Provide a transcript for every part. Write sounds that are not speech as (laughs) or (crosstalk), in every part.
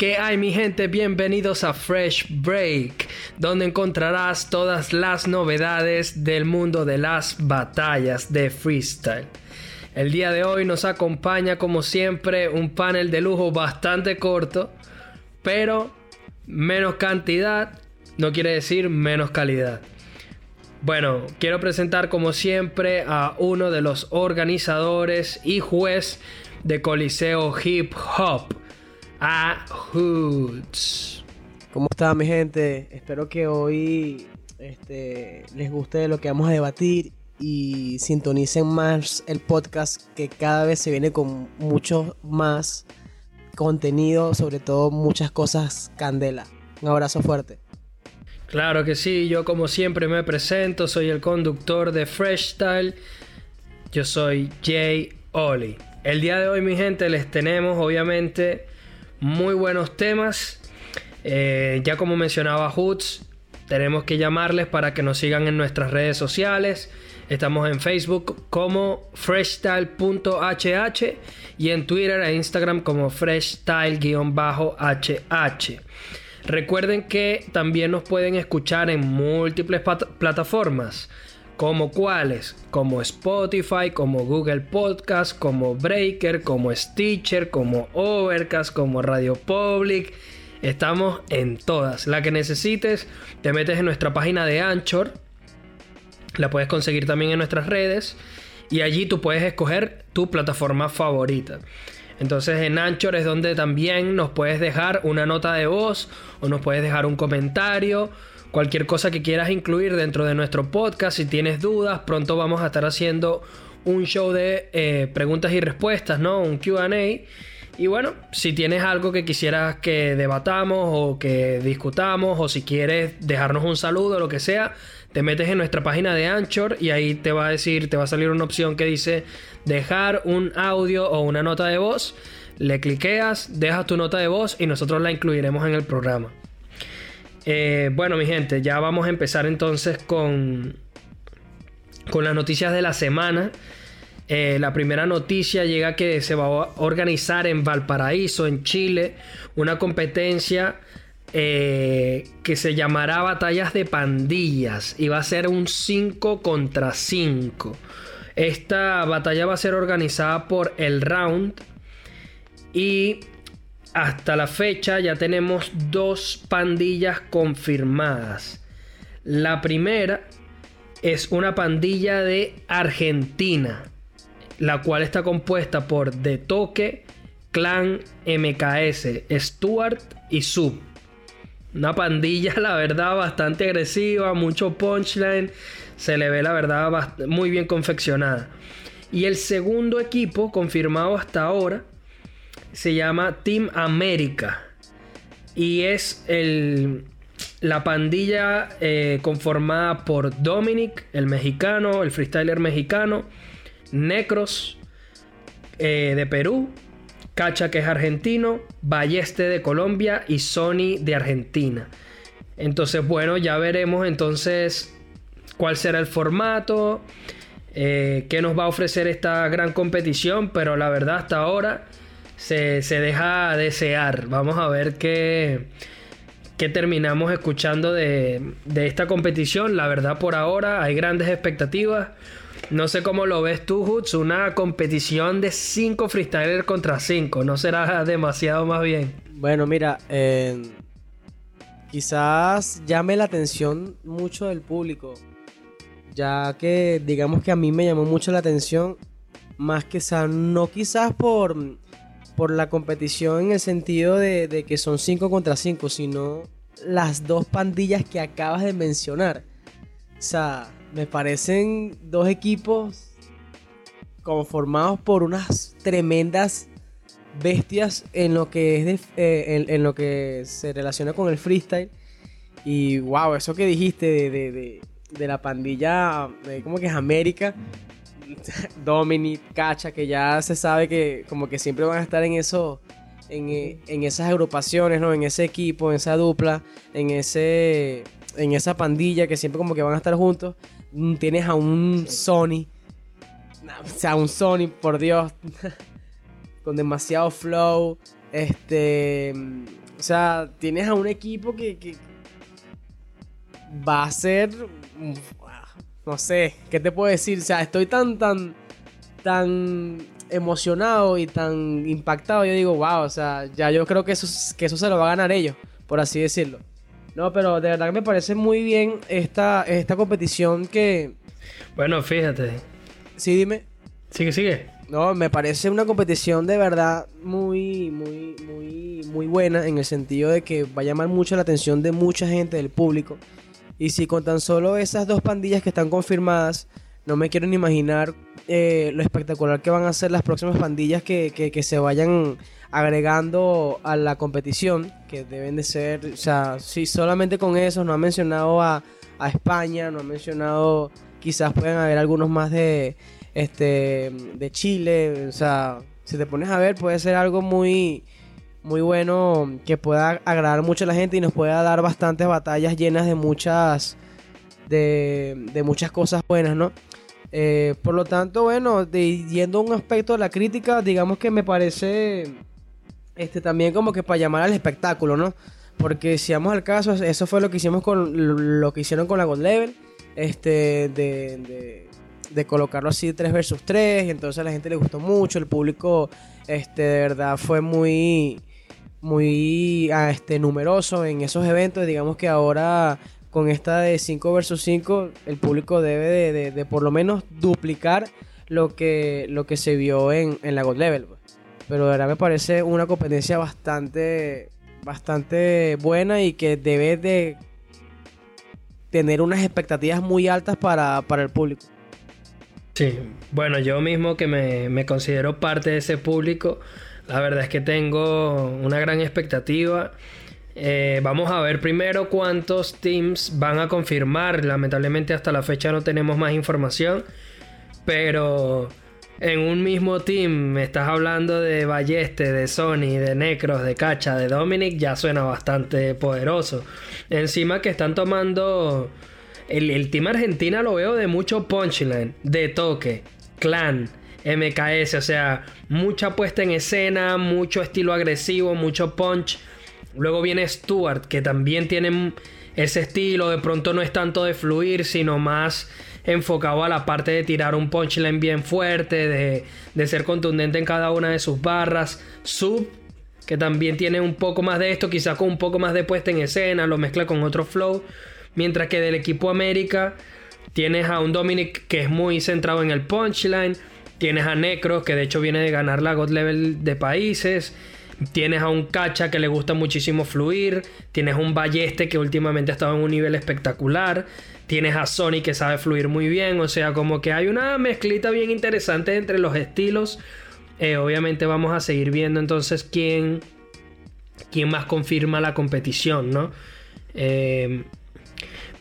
¿Qué hay mi gente? Bienvenidos a Fresh Break, donde encontrarás todas las novedades del mundo de las batallas de freestyle. El día de hoy nos acompaña como siempre un panel de lujo bastante corto, pero menos cantidad no quiere decir menos calidad. Bueno, quiero presentar como siempre a uno de los organizadores y juez de Coliseo Hip Hop a Hoods. ¿Cómo está mi gente? Espero que hoy este, les guste lo que vamos a debatir y sintonicen más el podcast que cada vez se viene con mucho más contenido, sobre todo muchas cosas candela. Un abrazo fuerte. Claro que sí, yo como siempre me presento, soy el conductor de Fresh Style. Yo soy Jay Oli. El día de hoy, mi gente, les tenemos obviamente muy buenos temas. Eh, ya como mencionaba Hoods, tenemos que llamarles para que nos sigan en nuestras redes sociales. Estamos en Facebook como freshstyle.hh y en Twitter e Instagram como freshstyle-hh. Recuerden que también nos pueden escuchar en múltiples plataformas. ¿Como cuáles? Como Spotify, como Google Podcast, como Breaker, como Stitcher, como Overcast, como Radio Public. Estamos en todas. La que necesites, te metes en nuestra página de Anchor. La puedes conseguir también en nuestras redes. Y allí tú puedes escoger tu plataforma favorita. Entonces en Anchor es donde también nos puedes dejar una nota de voz o nos puedes dejar un comentario cualquier cosa que quieras incluir dentro de nuestro podcast. Si tienes dudas, pronto vamos a estar haciendo un show de eh, preguntas y respuestas, ¿no? Un QA. Y bueno, si tienes algo que quisieras que debatamos o que discutamos o si quieres dejarnos un saludo o lo que sea, te metes en nuestra página de Anchor y ahí te va a decir, te va a salir una opción que dice dejar un audio o una nota de voz. Le cliqueas, dejas tu nota de voz y nosotros la incluiremos en el programa. Eh, bueno, mi gente, ya vamos a empezar entonces con, con las noticias de la semana. Eh, la primera noticia llega que se va a organizar en Valparaíso, en Chile, una competencia eh, que se llamará Batallas de Pandillas y va a ser un 5 contra 5. Esta batalla va a ser organizada por el Round y hasta la fecha ya tenemos dos pandillas confirmadas. La primera es una pandilla de Argentina, la cual está compuesta por De Toque, Clan, MKS, Stuart y Sub. Una pandilla, la verdad, bastante agresiva, mucho punchline. Se le ve, la verdad, muy bien confeccionada. Y el segundo equipo confirmado hasta ahora se llama Team América. Y es el, la pandilla eh, conformada por Dominic, el mexicano, el freestyler mexicano, Necros eh, de Perú, Cacha que es argentino, Balleste de Colombia y Sony de Argentina. Entonces, bueno, ya veremos entonces cuál será el formato, eh, qué nos va a ofrecer esta gran competición, pero la verdad hasta ahora se, se deja desear. Vamos a ver qué, qué terminamos escuchando de, de esta competición. La verdad por ahora hay grandes expectativas. No sé cómo lo ves tú, Hoods, una competición de 5 freestylers contra 5. ¿No será demasiado más bien? Bueno, mira, eh, quizás llame la atención mucho del público. Ya que digamos que a mí me llamó mucho la atención. Más que sea, no quizás por por la competición en el sentido de, que son 5 contra 5, sino las dos pandillas que acabas de mencionar. O sea, me parecen dos equipos conformados por unas tremendas bestias en lo que es eh, en, lo que se relaciona con el freestyle. Y wow, eso que dijiste de, de la pandilla, como que es América, (laughs) Dominic, Cacha, que ya se sabe que como que siempre van a estar en eso, en, en, esas agrupaciones, ¿no? En ese equipo, en esa dupla, en ese, en esa pandilla que siempre como que van a estar juntos. Mm, tienes a un Sony, o sea, un Sony, por Dios, (laughs) con demasiado flow, este, O sea, tienes a un equipo que, que va a ser. No sé, ¿qué te puedo decir? O sea, estoy tan, tan, tan emocionado y tan impactado. Yo digo, wow, o sea, ya yo creo que eso, que eso se lo va a ganar ellos, por así decirlo. No, pero de verdad que me parece muy bien esta, esta competición que. Bueno, fíjate. Sí, dime. Sigue, sigue. No, me parece una competición de verdad muy, muy, muy, muy buena en el sentido de que va a llamar mucho la atención de mucha gente del público. Y si con tan solo esas dos pandillas que están confirmadas, no me quiero ni imaginar eh, lo espectacular que van a ser las próximas pandillas que, que, se vayan agregando a la competición, que deben de ser, o sea, si solamente con eso no ha mencionado a, a España, no ha mencionado, quizás puedan haber algunos más de este, de Chile. O sea, si te pones a ver, puede ser algo muy, muy bueno que pueda agradar mucho a la gente y nos pueda dar bastantes batallas llenas de muchas, de, de muchas cosas buenas, ¿no? Eh, por lo tanto, bueno, yendo a un aspecto de la crítica, digamos que me parece este también como que para llamar al espectáculo, ¿no? Porque si vamos al caso, eso fue lo que hicimos con lo que hicieron con la God Level, este de de colocarlo así 3 versus 3 y entonces a la gente le gustó mucho, el público este de verdad fue muy muy ah, este numeroso en esos eventos, digamos que ahora con esta de 5 versus 5 el público debe de, por lo menos duplicar lo que lo que se vio en, en la God Level. Pues. Pero de verdad me parece una competencia bastante bastante buena y que debe de tener unas expectativas muy altas para, para el público. Sí, bueno, yo mismo que me, considero parte de ese público, la verdad es que tengo una gran expectativa. Eh, vamos a ver primero cuántos teams van a confirmar. Lamentablemente hasta la fecha no tenemos más información. Pero en un mismo team me estás hablando de Balleste, de Sony, de Necros, de Cacha, de Dominic. Ya suena bastante poderoso. Encima que están tomando el, team Argentina lo veo de mucho punchline, de toque, clan, MKS, o sea, mucha puesta en escena, mucho estilo agresivo, mucho punch. Luego viene Stuart, que también tiene ese estilo, de pronto no es tanto de fluir, sino más enfocado a la parte de tirar un punchline bien fuerte, de, de ser contundente en cada una de sus barras. Sub, que también tiene un poco más de esto, quizá con un poco más de puesta en escena, lo mezcla con otro flow. Mientras que del equipo América tienes a un Dominic que es muy centrado en el punchline. Tienes a Necros que de hecho viene de ganar la God Level de países. Tienes a un Cacha que le gusta muchísimo fluir. Tienes un Balleste que últimamente ha estado en un nivel espectacular. Tienes a Sony que sabe fluir muy bien. O sea, como que hay una mezclita bien interesante entre los estilos. Eh, obviamente vamos a seguir viendo entonces quién, quién más confirma la competición, ¿no? Eh,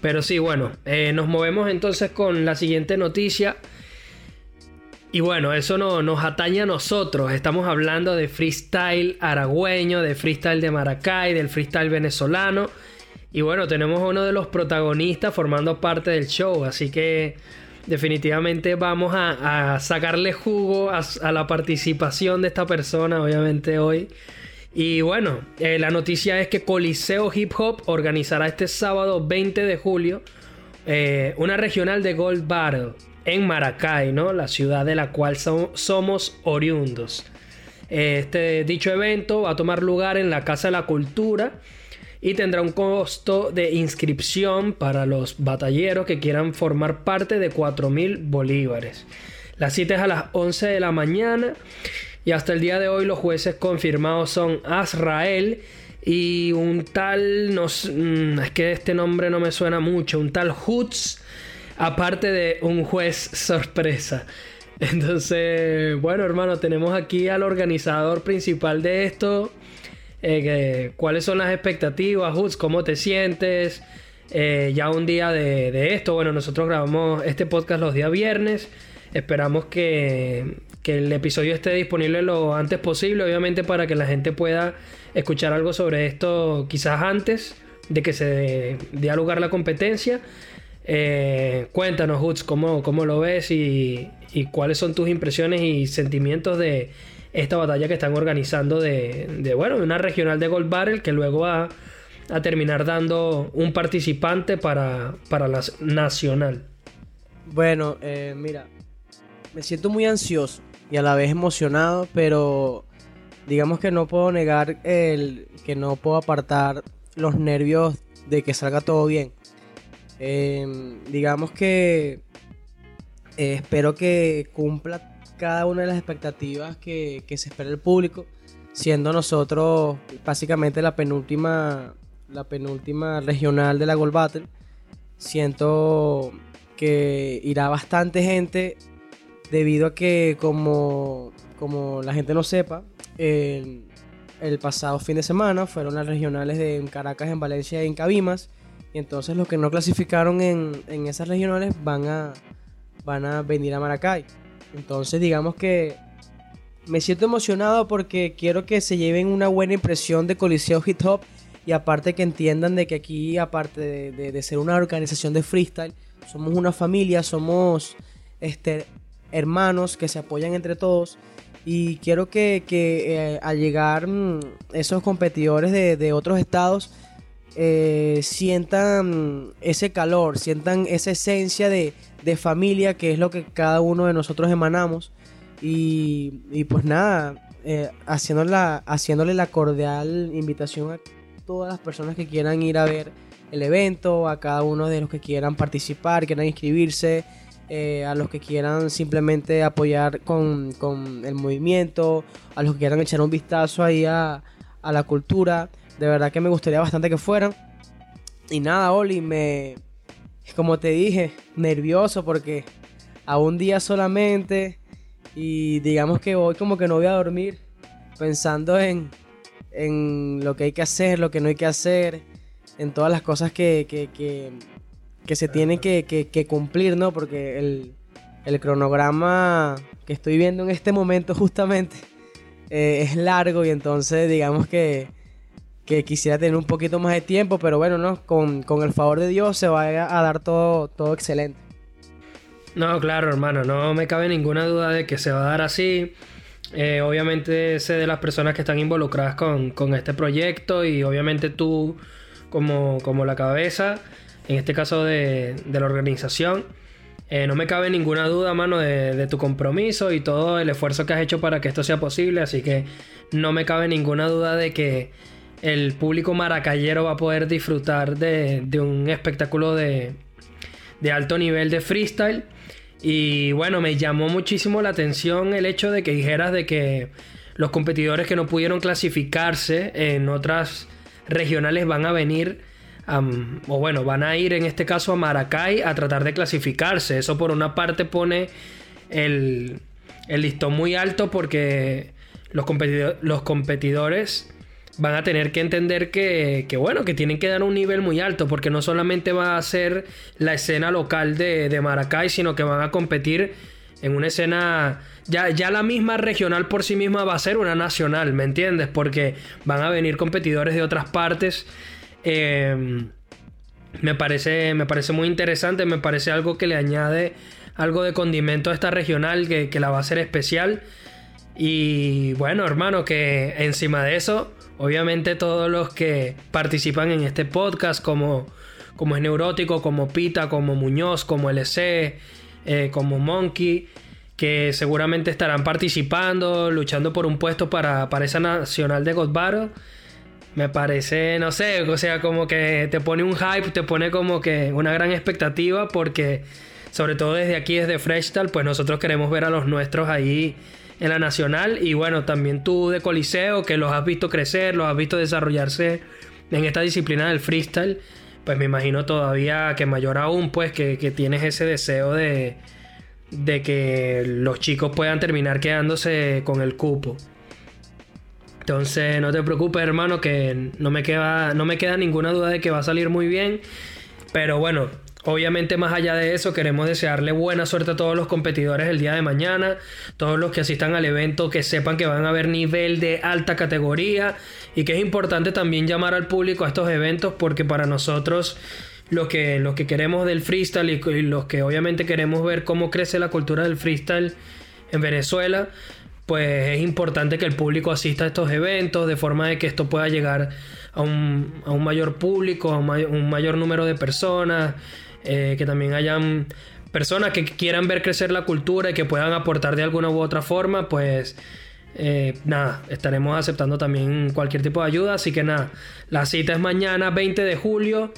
pero sí, bueno, eh, nos movemos entonces con la siguiente noticia. Y bueno, eso no, nos atañe a nosotros. Estamos hablando de freestyle aragüeño, de freestyle de Maracay, del freestyle venezolano. Y bueno, tenemos uno de los protagonistas formando parte del show. Así que definitivamente vamos a, sacarle jugo a la participación de esta persona, obviamente hoy. Y bueno, eh, la noticia es que Coliseo Hip Hop organizará este sábado 20 de julio eh, una regional de Gold Battle en Maracay, ¿no? La ciudad de la cual somos oriundos. Este dicho evento va a tomar lugar en la Casa de la Cultura y tendrá un costo de inscripción para los batalleros que quieran formar parte de 4.000 bolívares. La cita es a las 11 de la mañana y hasta el día de hoy los jueces confirmados son Azrael y un tal, no, mm, es que este nombre no me suena mucho, un tal Hutz, aparte de un juez sorpresa. Entonces, bueno hermano, tenemos aquí al organizador principal de esto. Eh, ¿Cuáles son las expectativas, Hutz? ¿Cómo te sientes? Eh, ya un día de, esto, bueno, nosotros grabamos este podcast los días viernes. Esperamos que, el episodio esté disponible lo antes posible, obviamente para que la gente pueda escuchar algo sobre esto quizás antes de que se dé lugar la competencia. Eh, cuéntanos, Hutz, ¿cómo, cómo lo ves y, cuáles son tus impresiones y sentimientos de esta batalla que están organizando de, de bueno, una regional de Gold Barrel que luego va a terminar dando un participante para, para la nacional. Bueno, eh, mira, me siento muy ansioso y a la vez emocionado, pero digamos que no puedo negar el que no puedo apartar los nervios de que salga todo bien. Em, digamos que eh, espero que cumpla cada una de las expectativas que, se espera el público, siendo nosotros básicamente la penúltima, la penúltima regional de la Gold Battle. Siento que irá bastante gente debido a que como, como la gente no sepa, el, el pasado fin de semana fueron las regionales de Caracas, en Valencia y en Cabimas. Y entonces los que no clasificaron en, en esas regionales van a, van a venir a Maracay. Entonces digamos que me siento emocionado porque quiero que se lleven una buena impresión de Coliseo Hip Hop y aparte que entiendan de que aquí, aparte de, de, ser una organización de freestyle, somos una familia, somos este, hermanos que se apoyan entre todos y quiero que, que eh, al llegar mm, esos competidores de, de otros estados eh, sientan ese calor, sientan esa esencia de, de, familia que es lo que cada uno de nosotros emanamos. Y, y pues nada, eh, haciéndole, la, cordial invitación a todas las personas que quieran ir a ver el evento, a cada uno de los que quieran participar, quieran inscribirse. Eh, a los que quieran simplemente apoyar con, con, el movimiento, a los que quieran echar un vistazo ahí a, a la cultura. De verdad que me gustaría bastante que fueran. Y nada, Oli, me. Como te dije, nervioso porque a un día solamente. Y digamos que hoy como que no voy a dormir pensando en, en lo que hay que hacer, lo que no hay que hacer, en todas las cosas que, que, que, se tienen que, que, cumplir, ¿no? Porque el, el, cronograma que estoy viendo en este momento justamente eh, es largo y entonces digamos que que quisiera tener un poquito más de tiempo, pero bueno, ¿no? Con, el favor de Dios se va a dar todo, todo excelente. No, claro, hermano, no me cabe ninguna duda de que se va a dar así. Eh, obviamente sé de las personas que están involucradas con, este proyecto y obviamente tú como, como la cabeza, en este caso de, la organización. Eh, no me cabe ninguna duda, mano, de, de, tu compromiso y todo el esfuerzo que has hecho para que esto sea posible. Así que no me cabe ninguna duda de que el público maracayero va a poder disfrutar de, un espectáculo de, alto nivel de freestyle. Y bueno, me llamó muchísimo la atención el hecho de que dijeras de que los competidores que no pudieron clasificarse en otras regionales van a venir, o bueno, van a ir en este caso a Maracay a tratar de clasificarse. Eso por una parte pone el, el listón muy alto porque los, los competidores van a tener que entender que, bueno, que tienen que dar un nivel muy alto, porque no solamente va a ser la escena local de, Maracay, sino que van a competir en una escena, ya, ya la misma regional por sí misma va a ser una nacional, ¿me entiendes? Porque van a venir competidores de otras partes. Em, me, parece, me parece muy interesante, me parece algo que le añade algo de condimento a esta regional que, que la va a hacer especial. Y bueno, hermano, que encima de eso Obviamente todos los que participan en este podcast, como, como es Neurótico, como Pita, como Muñoz, como LC, eh, como Monkey, que seguramente estarán participando, luchando por un puesto para, para esa nacional de God Battle. Me parece, no sé, o sea, como que te pone un hype, te pone como que una gran expectativa porque sobre todo desde aquí, desde Freshtal, pues nosotros queremos ver a los nuestros ahí en la nacional y bueno, también tú de Coliseo que los has visto crecer, los has visto desarrollarse en esta disciplina del freestyle, pues me imagino todavía que mayor aún pues que, tienes ese deseo de, de que los chicos puedan terminar quedándose con el cupo. Entonces no te preocupes hermano que no me queda, no me queda ninguna duda de que va a salir muy bien. Pero bueno, Obviamente más allá de eso queremos desearle buena suerte a todos los competidores el día de mañana, todos los que asistan al evento que sepan que van a haber nivel de alta categoría y que es importante también llamar al público a estos eventos porque para nosotros los que, que queremos del freestyle y, los que obviamente queremos ver cómo crece la cultura del freestyle en Venezuela, pues es importante que el público asista a estos eventos de forma de que esto pueda llegar a un, mayor público, a un, mayor número de personas, eh, que también hayan personas que quieran ver crecer la cultura y que puedan aportar de alguna u otra forma, pues eh, nada, estaremos aceptando también cualquier tipo de ayuda. Así que nada, la cita es mañana 20 de julio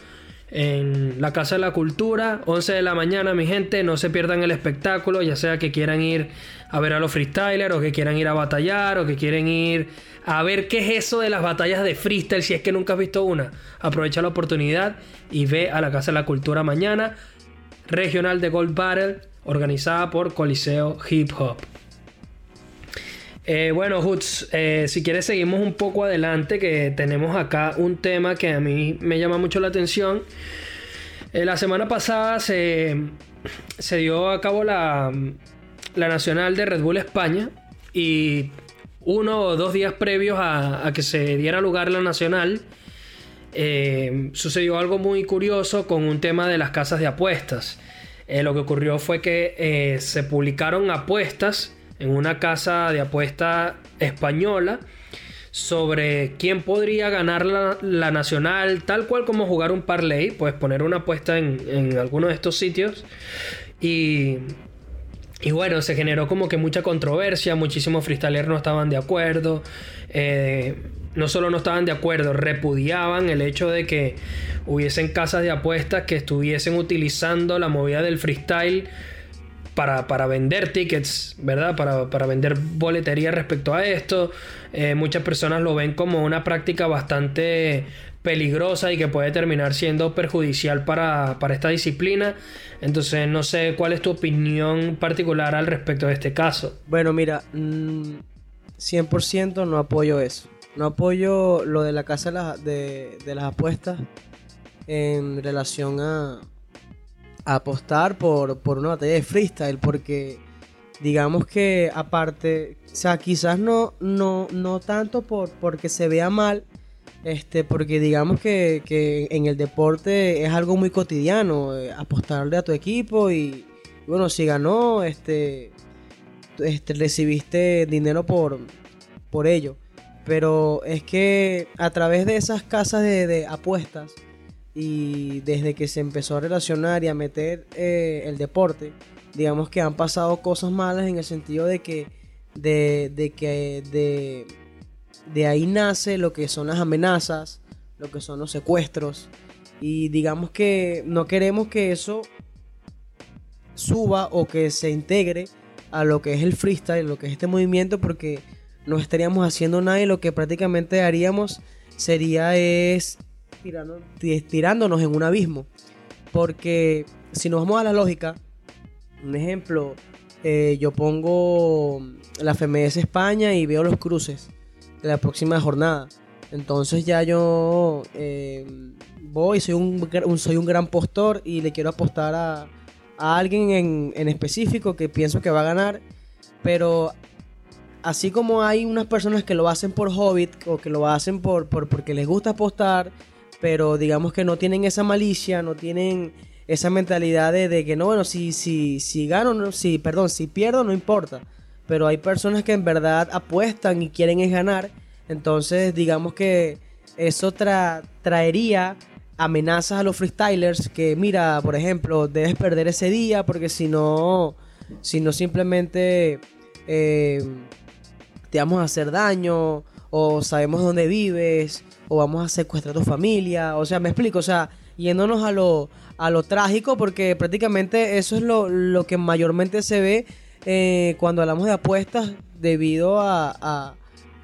en la Casa de la Cultura, 11 de la mañana, mi gente. No se pierdan el espectáculo, ya sea que quieran ir a ver a los freestylers, o que quieran ir a batallar, o que quieren ir a ver qué es eso de las batallas de freestyle, si es que nunca has visto una. Aprovecha la oportunidad y ve a la Casa de la Cultura mañana, regional de Gold Battle, organizada por Coliseo Hip Hop. Eh, bueno, Hoots, eh, si quieres seguimos un poco adelante, que tenemos acá un tema que a mí me llama mucho la atención. Eh, la semana pasada se, se, dio a cabo la, la Nacional de Red Bull España y uno o dos días previos a, que se diera lugar la Nacional, sucedió algo muy curioso con un tema de las casas de apuestas. lo que ocurrió fue que se publicaron apuestas en una casa de apuesta española sobre quién podría ganar la, nacional, tal cual como jugar un parlay, pues poner una apuesta en, en alguno de estos sitios. Y, y bueno, se generó como que mucha controversia, muchísimos freestylers no estaban de acuerdo. Eh, no solo no estaban de acuerdo, repudiaban el hecho de que hubiesen casas de apuestas que estuviesen utilizando la movida del freestyle para, vender tickets, ¿verdad? Para, vender boletería respecto a esto. Eh, muchas personas lo ven como una práctica bastante peligrosa y que puede terminar siendo perjudicial para, esta disciplina. Entonces, no sé cuál es tu opinión particular al respecto de este caso. Bueno, mira, 100% mm, no apoyo eso. No apoyo lo de la casa de las apuestas en relación a, apostar por, por una batalla de freestyle porque digamos que aparte, o sea, quizás no, no, no tanto por, porque se vea mal, este, porque digamos que, que en el deporte es algo muy cotidiano, eh, apostarle a tu equipo y, bueno, si ganó, este, este, recibiste dinero por, por ello. Pero es que a través de esas casas de, de apuestas, y desde que se empezó a relacionar y a meter eh, el deporte, digamos que han pasado cosas malas en el sentido de que de, que de, de ahí nace lo que son las amenazas, lo que son los secuestros y digamos que no queremos que eso suba o que se integre a lo que es el freestyle, lo que es este movimiento porque no estaríamos haciendo nada y lo que prácticamente haríamos sería es tirándonos en un abismo. Porque si nos vamos a la lógica, un ejemplo, eh, yo pongo la FMS España y veo los cruces de la próxima jornada. Entonces ya yo eh, voy, soy un, soy un gran postor y le quiero apostar a, alguien en, en, específico que pienso que va a ganar. Pero así como hay unas personas que lo hacen por hobbit o que lo hacen por, por porque les gusta apostar pero digamos que no tienen esa malicia, no tienen esa mentalidad de, que no, bueno, si, si, si gano, no, si, perdón, si pierdo, no importa. Pero hay personas que en verdad apuestan y quieren es ganar. Entonces, digamos que eso traería amenazas a los freestylers que, mira, por ejemplo, debes perder ese día porque si no, si no simplemente eh, te vamos a hacer daño o sabemos dónde vives o vamos a secuestrar a tu familia. O sea, me explico, o sea, yéndonos a lo, a lo trágico, porque prácticamente eso es lo, que mayormente se ve eh, cuando hablamos de apuestas debido a,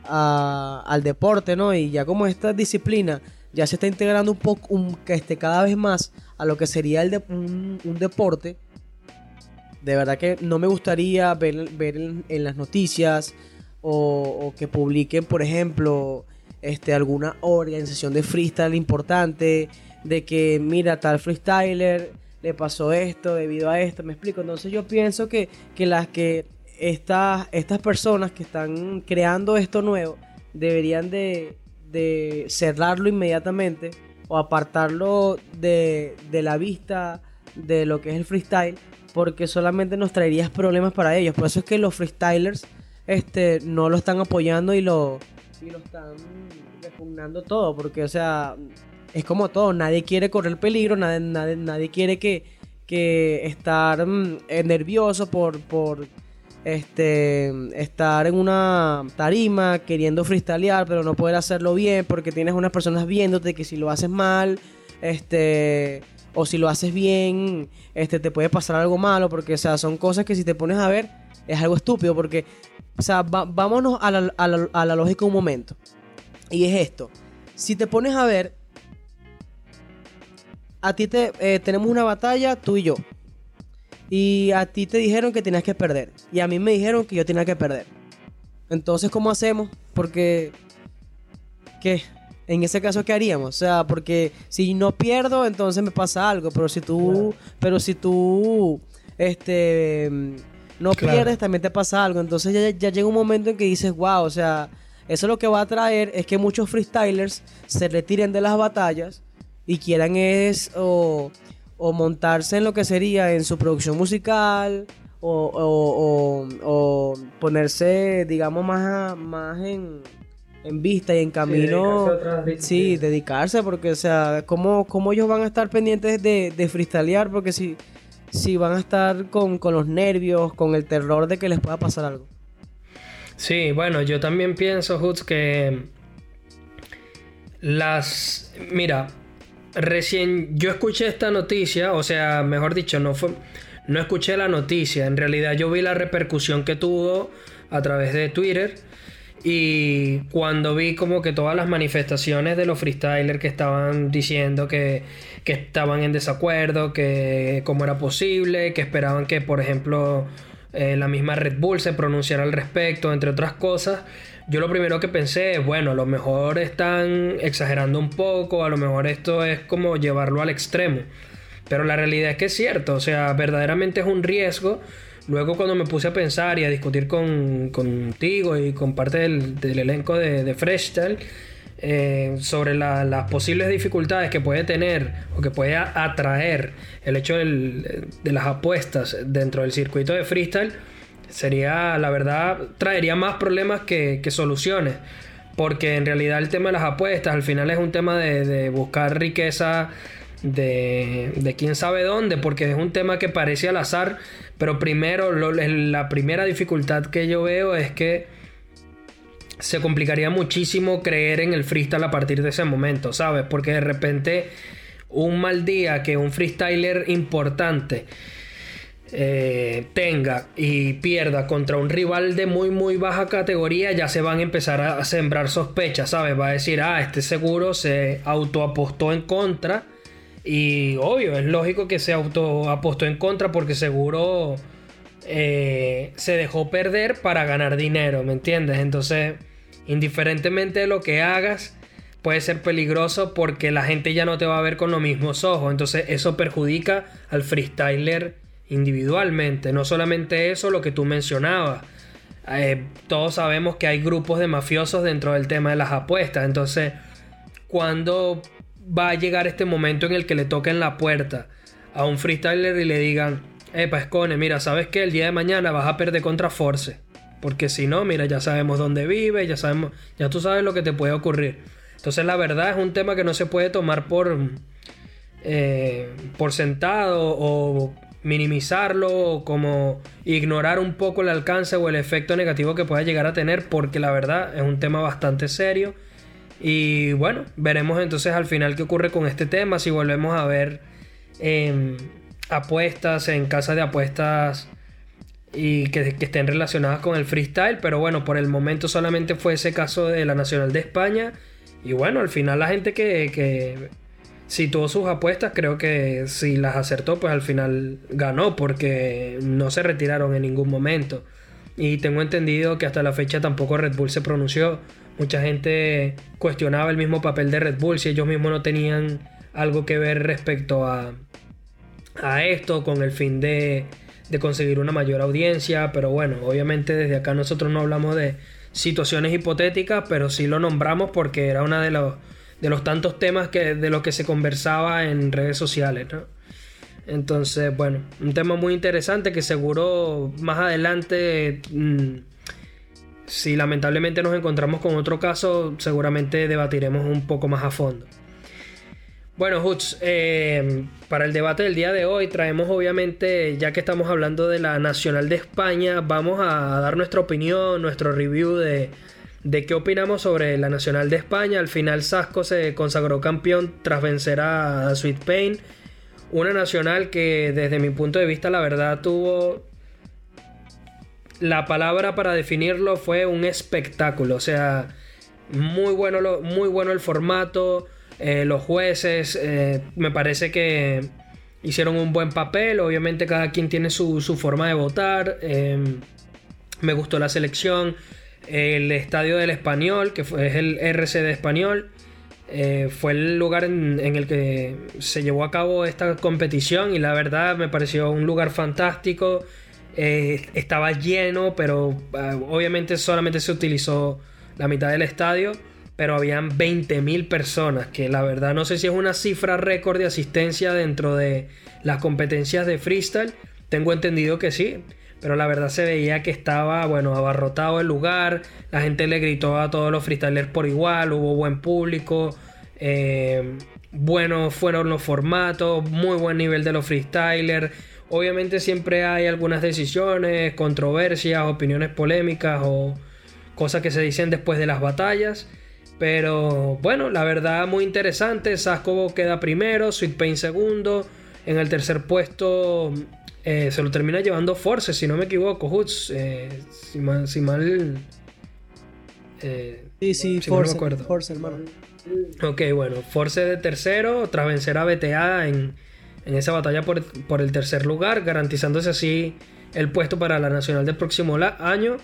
al deporte, ¿no? Y ya como esta disciplina ya se está integrando un poco, este, cada vez más a lo que sería el de, un, deporte, de verdad que no me gustaría ver, ver en, las noticias o, o, que publiquen, por ejemplo, este, alguna organización de freestyle importante, de que mira, tal freestyler le pasó esto debido a esto, me explico. Entonces yo pienso que, que las que estas, estas personas que están creando esto nuevo deberían de, de cerrarlo inmediatamente o apartarlo de, de la vista de lo que es el freestyle porque solamente nos traería problemas para ellos. Por eso es que los freestylers este, no lo están apoyando y lo, y lo están repugnando todo, porque, o sea, es como todo, nadie quiere correr peligro, nadie, nadie, nadie quiere que, que estar mm, eh, nervioso por, por este, estar en una tarima queriendo freestylear, pero no poder hacerlo bien porque tienes unas personas viéndote que si lo haces mal, este, o si lo haces bien, este, te puede pasar algo malo, porque, o sea, son cosas que si te pones a ver, es algo estúpido, porque, o sea, vámonos a la, a, la, a la lógica un momento. Y es esto. Si te pones a ver, a ti te eh, tenemos una batalla, tú y yo. Y a ti te dijeron que tenías que perder. Y a mí me dijeron que yo tenía que perder. Entonces, ¿cómo hacemos? Porque... ¿Qué? En ese caso, ¿qué haríamos? O sea, porque si no pierdo, entonces me pasa algo. Pero si tú... Pero si tú... Este... No pierdes, también te pasa algo. Entonces ya, ya llega un momento en que dices, wow, o sea... Eso lo que va a traer es que muchos freestylers se retiren de las batallas y quieran es o, montarse en lo que sería en su producción musical o, ponerse, digamos, más, más en, vista y en camino. Sí, dedicarse, porque, o sea, ¿cómo, ¿cómo, ellos van a estar pendientes de, de freestylear? Porque si, si van a estar con, con los nervios, con el terror de que les pueda pasar algo. Sí, bueno, yo también pienso, Hutz, que las... Mira, recién yo escuché esta noticia, o sea, mejor dicho, no fue, no escuché la noticia, en realidad yo vi la repercusión que tuvo a través de Twitter y cuando vi como que todas las manifestaciones de los freestylers que estaban diciendo que, que estaban en desacuerdo, que cómo era posible, que esperaban que por ejemplo eh, la misma Red Bull se pronunciara al respecto, entre otras cosas, yo lo primero que pensé es, bueno, a lo mejor están exagerando un poco, a lo mejor esto es como llevarlo al extremo. Pero la realidad es que es cierto, o sea, verdaderamente es un riesgo. Luego cuando me puse a pensar y a discutir con, contigo y con parte del, elenco de, de Freestyle eh, sobre las posibles dificultades que puede tener o que puede atraer el hecho de las apuestas dentro del circuito de freestyle, sería, la verdad, traería más problemas que, soluciones. Porque en realidad el tema de las apuestas al final es un tema de, buscar riqueza de, quién sabe dónde, porque es un tema que parece al azar, pero primero, la primera dificultad que yo veo es que se complicaría muchísimo creer en el freestyle a partir de ese momento, ¿sabes? Porque de repente un mal día que un freestyler importante eh, tenga y pierda contra un rival de muy muy baja categoría, ya se van a empezar a sembrar sospechas, ¿sabes? Va a decir, ah, este seguro se autoapostó en contra. Y obvio, es lógico que se autoapostó en contra porque seguro eh, se dejó perder para ganar dinero, ¿me entiendes? Entonces, indiferentemente de lo que hagas, puede ser peligroso porque la gente ya no te va a ver con los mismos ojos. Entonces, eso perjudica al freestyler individualmente. No solamente eso, lo que tú mencionabas. Eh, todos sabemos que hay grupos de mafiosos dentro del tema de las apuestas. Entonces, cuando va a llegar este momento en el que le toquen la puerta a un freestyler y le digan, epa, Escone, mira, ¿sabes que El día de mañana vas a perder contra Force. Porque si no, mira, ya sabemos dónde vive, ya sabemos, ya tú sabes lo que te puede ocurrir. Entonces, la verdad es un tema que no se puede tomar por, eh, por sentado o minimizarlo como ignorar un poco el alcance o el efecto negativo que pueda llegar a tener porque la verdad es un tema bastante serio. Y bueno veremos entonces al final qué ocurre con este tema si volvemos a ver em, apuestas en casas de apuestas y que, estén relacionadas con el freestyle pero bueno por el momento solamente fue ese caso de la Nacional de España. Y bueno al final la gente que si tuvo sus apuestas, creo que si las acertó, pues al final ganó porque no se retiraron en ningún momento. Y tengo entendido que hasta la fecha tampoco Red Bull se pronunció. Mucha gente cuestionaba el mismo papel de Red Bull si ellos mismos no tenían algo que ver respecto a, a esto con el fin de, de conseguir una mayor audiencia. Pero bueno, obviamente desde acá nosotros no hablamos de situaciones hipotéticas, pero sí lo nombramos porque era una de los de los tantos temas que, de los que se conversaba en redes sociales, ¿no? Entonces, bueno, un tema muy interesante que seguro más adelante mm, si lamentablemente nos encontramos con otro caso, seguramente debatiremos un poco más a fondo. Bueno, Hutz, eh, para el debate del día de hoy traemos obviamente, ya que estamos hablando de la Nacional de España, vamos a dar nuestra opinión, nuestro review de, de qué opinamos sobre la Nacional de España. Al final Sasco se consagró campeón tras vencer a Sweet Pain. Una nacional que desde mi punto de vista la verdad tuvo... La palabra para definirlo fue un espectáculo. O sea, muy bueno, lo, muy bueno el formato. Eh, los jueces eh, me parece que hicieron un buen papel. Obviamente cada quien tiene su, su forma de votar. Eh, me gustó la selección el Estadio del Español, que fue, es el RCD Español, eh, fue el lugar en, el que se llevó a cabo esta competición y la verdad me pareció un lugar fantástico. Eh, estaba lleno, pero eh, obviamente solamente se utilizó la mitad del estadio, pero habían 20.000 personas, que la verdad no sé si es una cifra récord de asistencia dentro de las competencias de freestyle. Tengo entendido que sí pero la verdad se veía que estaba, bueno, abarrotado el lugar, la gente le gritó a todos los freestylers por igual, hubo buen público, eh, buenos fueron los formatos, muy buen nivel de los freestylers. Obviamente siempre hay algunas decisiones, controversias, opiniones polémicas o cosas que se dicen después de las batallas. Pero bueno, la verdad muy interesante. Sasco queda primero, Sweet Pain segundo. En el tercer puesto eh, se lo termina llevando Force, si no me equivoco, Hoots. Eh, si mal. Si mal eh, sí, sí, Force, Force, hermano. Ok, bueno, Force de tercero, tras vencer a BTA en, en esa batalla por, por, el tercer lugar, garantizándose así el puesto para la nacional del próximo año.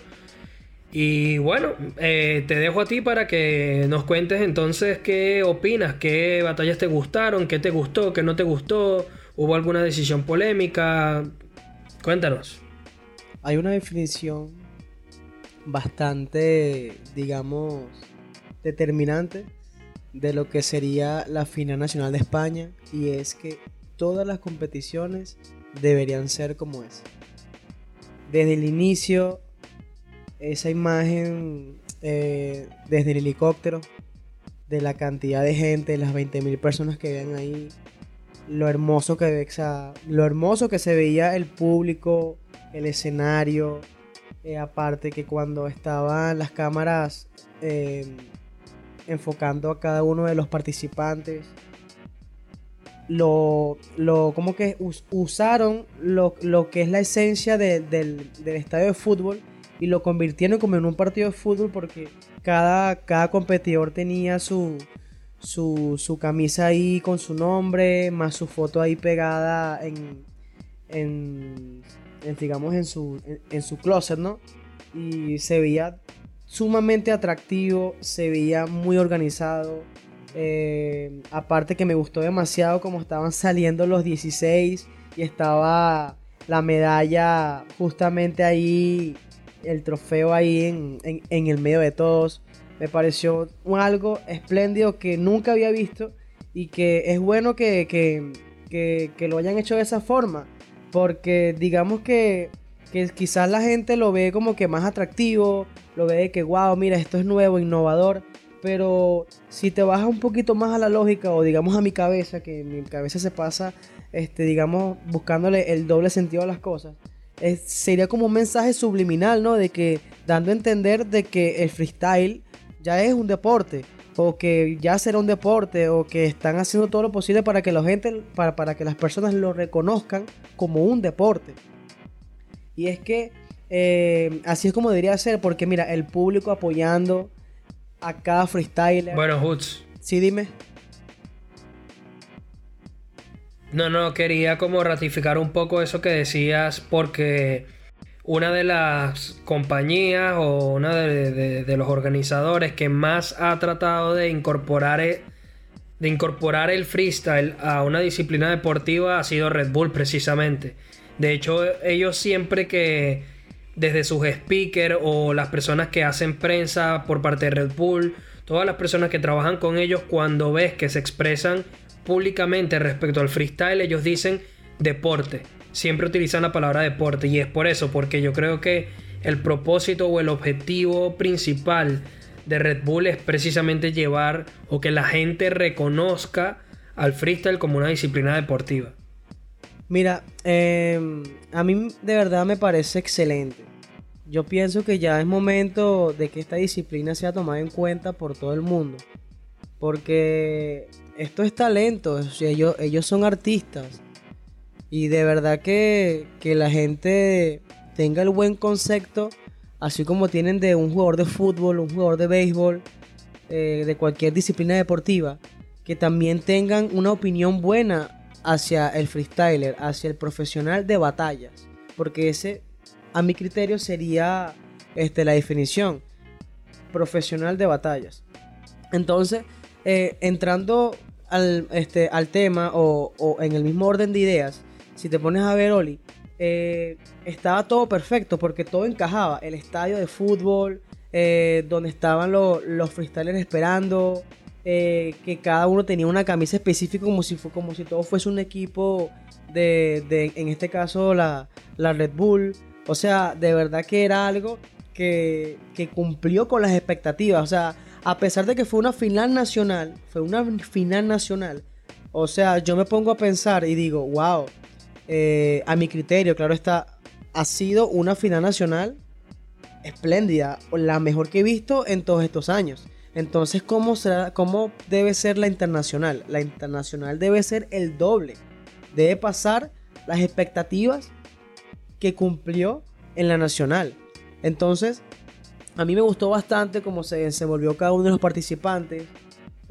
Y bueno, te dejo a ti para que nos cuentes entonces qué opinas, qué batallas te gustaron, qué te gustó, qué no te gustó ¿Hubo alguna decisión polémica? Cuéntanos. Hay una definición bastante, digamos, determinante de lo que sería la final nacional de España y es que todas las competiciones deberían ser como es. Desde el inicio, esa imagen eh, desde el helicóptero, de la cantidad de gente, las 20.000 personas que ven ahí, lo hermoso que lo hermoso que se veía el público, el escenario, eh, aparte que cuando estaban las cámaras em, enfocando a cada uno de los participantes, lo, lo como que usaron lo, que es la esencia del, del, estadio de fútbol y lo convirtieron como en un partido de fútbol porque cada, cada competidor tenía su, su, camisa ahí con su nombre, más su foto ahí pegada en, en, digamos, en su, en, su closet, ¿no? Y se veía sumamente atractivo, se veía muy organizado. Eh, aparte que me gustó demasiado como estaban saliendo los 16 y estaba la medalla justamente ahí, el trofeo ahí en, en el medio de todos. Me pareció algo espléndido que nunca había visto y que es bueno que, que, lo hayan hecho de esa forma. Porque digamos que, que, quizás la gente lo ve como que más atractivo, lo ve de que, wow, mira, esto es nuevo, innovador. Pero si te bajas un poquito más a la lógica o digamos a mi cabeza, que mi cabeza se pasa, este, digamos, buscándole el doble sentido a las cosas, sería como un mensaje subliminal, ¿no? De que dando a entender de que el freestyle ya es un deporte o que ya será un deporte o que están haciendo todo lo posible para que la gente para, para que las personas lo reconozcan como un deporte. Y es que eh, así es como debería ser porque mira el público apoyando a cada freestyler. Bueno Hoots. Sí dime. No no quería como ratificar un poco eso que decías porque una de las compañías o una de, los organizadores que más ha tratado de incorporar, e, de incorporar el freestyle a una disciplina deportiva ha sido Red Bull precisamente. De hecho, ellos siempre que desde sus speakers o las personas que hacen prensa por parte de Red Bull, todas las personas que trabajan con ellos, cuando ves que se expresan públicamente respecto al freestyle, ellos dicen deporte siempre utilizan la palabra deporte y es por eso, porque yo creo que el propósito o el objetivo principal de Red Bull es precisamente llevar o que la gente reconozca al freestyle como una disciplina deportiva. Mira, em, a mí de verdad me parece excelente. Yo pienso que ya es momento de que esta disciplina sea tomada en cuenta por todo el mundo. Porque esto es talento, ellos son artistas. Y de verdad que, que la gente tenga el buen concepto, así como tienen de un jugador de fútbol, un jugador de béisbol, eh, de cualquier disciplina deportiva, que también tengan una opinión buena hacia el freestyler, hacia el profesional de batallas. Porque ese, a mi criterio, sería este, la definición. Profesional de batallas. Entonces, eh, entrando al, este, al tema o, en el mismo orden de ideas, si te pones a ver, Oli, eh, estaba todo perfecto porque todo encajaba. El estadio de fútbol, eh, donde estaban los freestylers esperando, eh, que cada uno tenía una camisa específica como si, como si todo fuese un equipo de, en este caso, la, Red Bull. O sea, de verdad que era algo que, que, cumplió con las expectativas. O sea, a pesar de que fue una final nacional, fue una final nacional. O sea, yo me pongo a pensar y digo, wow, eh, a mi criterio, claro está, ha sido una final nacional espléndida, la mejor que he visto en todos estos años. Entonces, ¿cómo, será, ¿cómo debe ser la internacional? La internacional debe ser el doble. Debe pasar las expectativas que cumplió en la nacional. Entonces, a mí me gustó bastante cómo se desenvolvió cada uno de los participantes.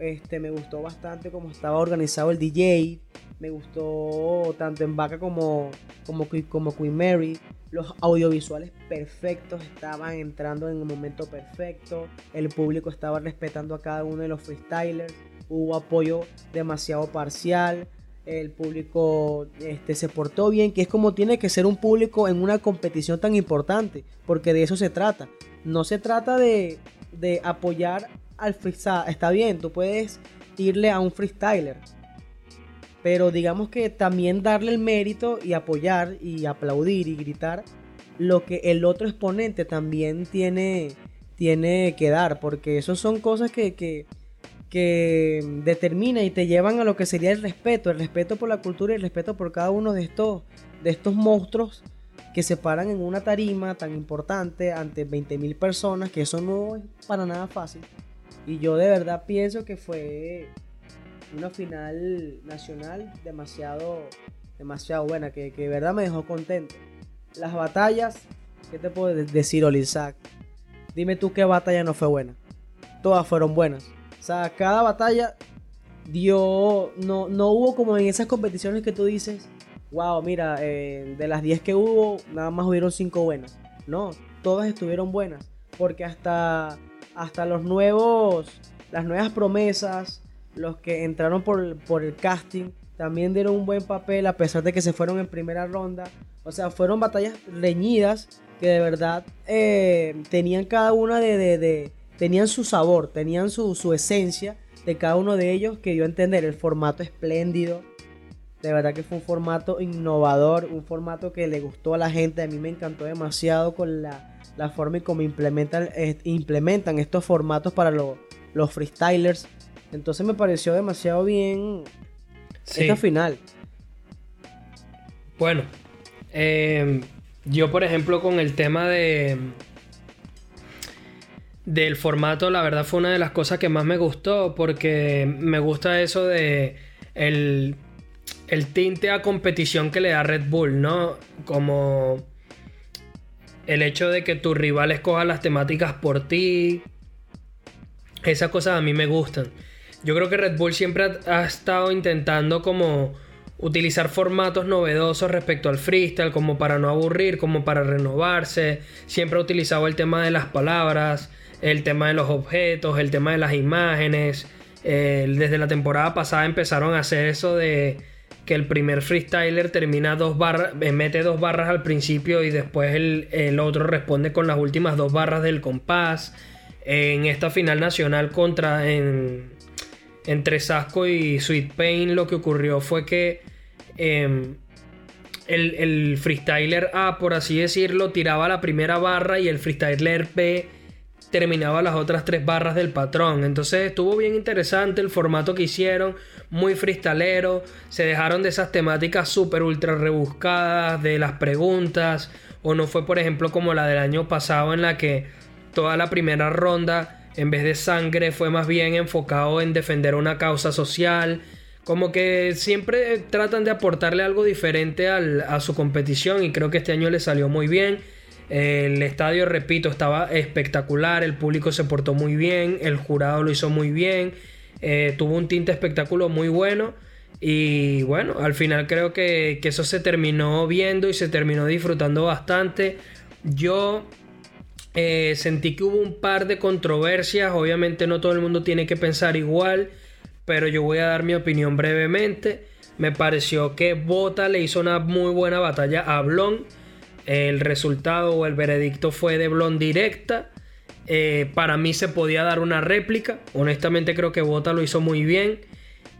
Este, me gustó bastante cómo estaba organizado el DJ. Me gustó tanto en Vaca como, como, como Queen Mary. Los audiovisuales perfectos estaban entrando en el momento perfecto. El público estaba respetando a cada uno de los freestylers. Hubo apoyo demasiado parcial. El público este, se portó bien, que es como tiene que ser un público en una competición tan importante, porque de eso se trata. No se trata de, de apoyar al freestyle. Está bien, tú puedes irle a un freestyler, pero digamos que también darle el mérito y apoyar y aplaudir y gritar lo que el otro exponente también tiene, tiene que dar, porque eso son cosas que, que, que determinan y te llevan a lo que sería el respeto, el respeto por la cultura y el respeto por cada uno de estos, de estos monstruos que se paran en una tarima tan importante ante 20.000 personas, que eso no es para nada fácil. Y yo de verdad pienso que fue una final nacional demasiado, demasiado buena, que, de verdad me dejó contento. Las batallas, ¿qué te puedo decir, Olizac? Dime tú qué batalla no fue buena. Todas fueron buenas. O sea, cada batalla dio. No, no hubo como en esas competiciones que tú dices, wow, mira, eh, de las 10 que hubo, nada más hubieron 5 buenas. No, todas estuvieron buenas. Porque hasta, hasta los nuevos, las nuevas promesas, los que entraron por, por el casting también dieron un buen papel a pesar de que se fueron en primera ronda. O sea, fueron batallas reñidas que de verdad eh, tenían cada una de, de, tenían su sabor, tenían su, su, esencia de cada uno de ellos que dio a entender el formato espléndido. De verdad que fue un formato innovador, un formato que le gustó a la gente. A mí me encantó demasiado con la, la forma y cómo implementan, eh, implementan estos formatos para los freestylers. Entonces me pareció demasiado bien esta final. Bueno, em, yo por ejemplo con el tema de del formato, la verdad fue una de las cosas que más me gustó porque me gusta eso de el, el tinte a competición que le da Red Bull, ¿no? Como el hecho de que tu rival escoja las temáticas por ti. Esas cosas a mí me gustan. Yo creo que Red Bull siempre ha, estado intentando como utilizar formatos novedosos respecto al freestyle, como para no aburrir, como para renovarse. Siempre ha utilizado el tema de las palabras, el tema de los objetos, el tema de las imágenes. desde la temporada pasada empezaron a hacer eso de que el primer freestyler termina dos barras, eh, mete dos barras al principio y después el, el otro responde con las últimas dos barras del compás. En esta final nacional contra en, entre Sasco y Sweet Pain lo que ocurrió fue que em, el, el freestyler A, por así decirlo, tiraba la primera barra y el freestyler B terminaba las otras tres barras del patrón. Entonces estuvo bien interesante el formato que hicieron, muy freestalero, se dejaron de esas temáticas súper ultra rebuscadas, de las preguntas, o no fue por ejemplo como la del año pasado en la que toda la primera ronda, en vez de sangre, fue más bien enfocado en defender una causa social. Como que siempre tratan de aportarle algo diferente a su competición y creo que este año le salió muy bien. El estadio, repito, estaba espectacular, el público se portó muy bien, el jurado lo hizo muy bien, eh, tuvo un tinte espectáculo muy bueno. Y bueno, al final creo que, eso se terminó viendo y se terminó disfrutando bastante. Yo eh, sentí que hubo un par de controversias. Obviamente no todo el mundo tiene que pensar igual. Pero yo voy a dar mi opinión brevemente. Me pareció que Bota le hizo una muy buena batalla a Blon el resultado o el veredicto fue de Blon directa. Eh, para mí se podía dar una réplica. Honestamente creo que Bota lo hizo muy bien.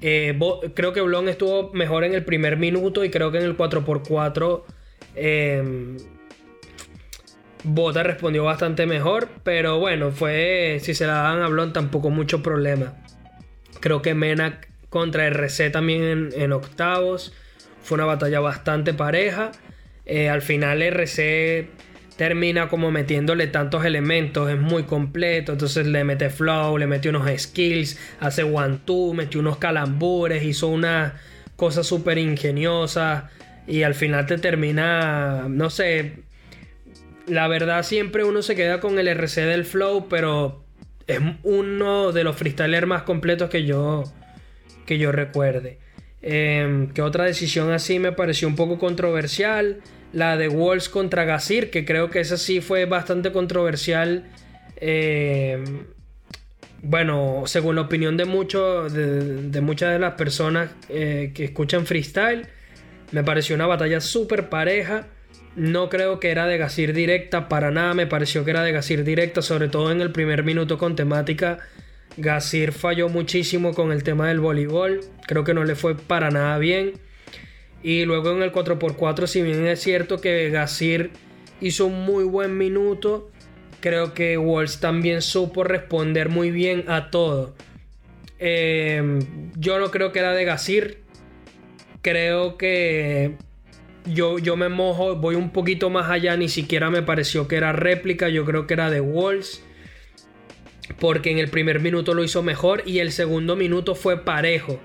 Eh, creo que Blon estuvo mejor en el primer minuto y creo que en el 4x4 em, Bota respondió bastante mejor. Pero bueno, fue si se la daban a Blon tampoco mucho problema. Creo que Menak contra RC también en, en octavos. Fue una batalla bastante pareja. Eh, al final RC termina como metiéndole tantos elementos, es muy completo, entonces le mete flow, le mete unos skills, hace one two, metió unos calambures, hizo una cosa súper ingeniosa y al final te termina, no sé, la verdad siempre uno se queda con el RC del flow, pero es uno de los freestylers más completos que yo que yo recuerde. Em, que otra decisión así me pareció un poco controversial. La de Walls contra Gazir, que creo que esa sí fue bastante controversial. Em, bueno, según la opinión de, de, muchas de las personas eh, que escuchan freestyle, me pareció una batalla súper pareja. No creo que era de Gazir directa, para nada me pareció que era de Gazir directa, sobre todo en el primer minuto con temática Gasir falló muchísimo con el tema del voleibol. Creo que no le fue para nada bien. Y luego en el 4x4, si bien es cierto que Gasir hizo un muy buen minuto, creo que Walls también supo responder muy bien a todo. Em, yo no creo que era de Gasir. Creo que yo, yo me mojo, voy un poquito más allá, ni siquiera me pareció que era réplica, yo creo que era de Walls porque en el primer minuto lo hizo mejor y el segundo minuto fue parejo.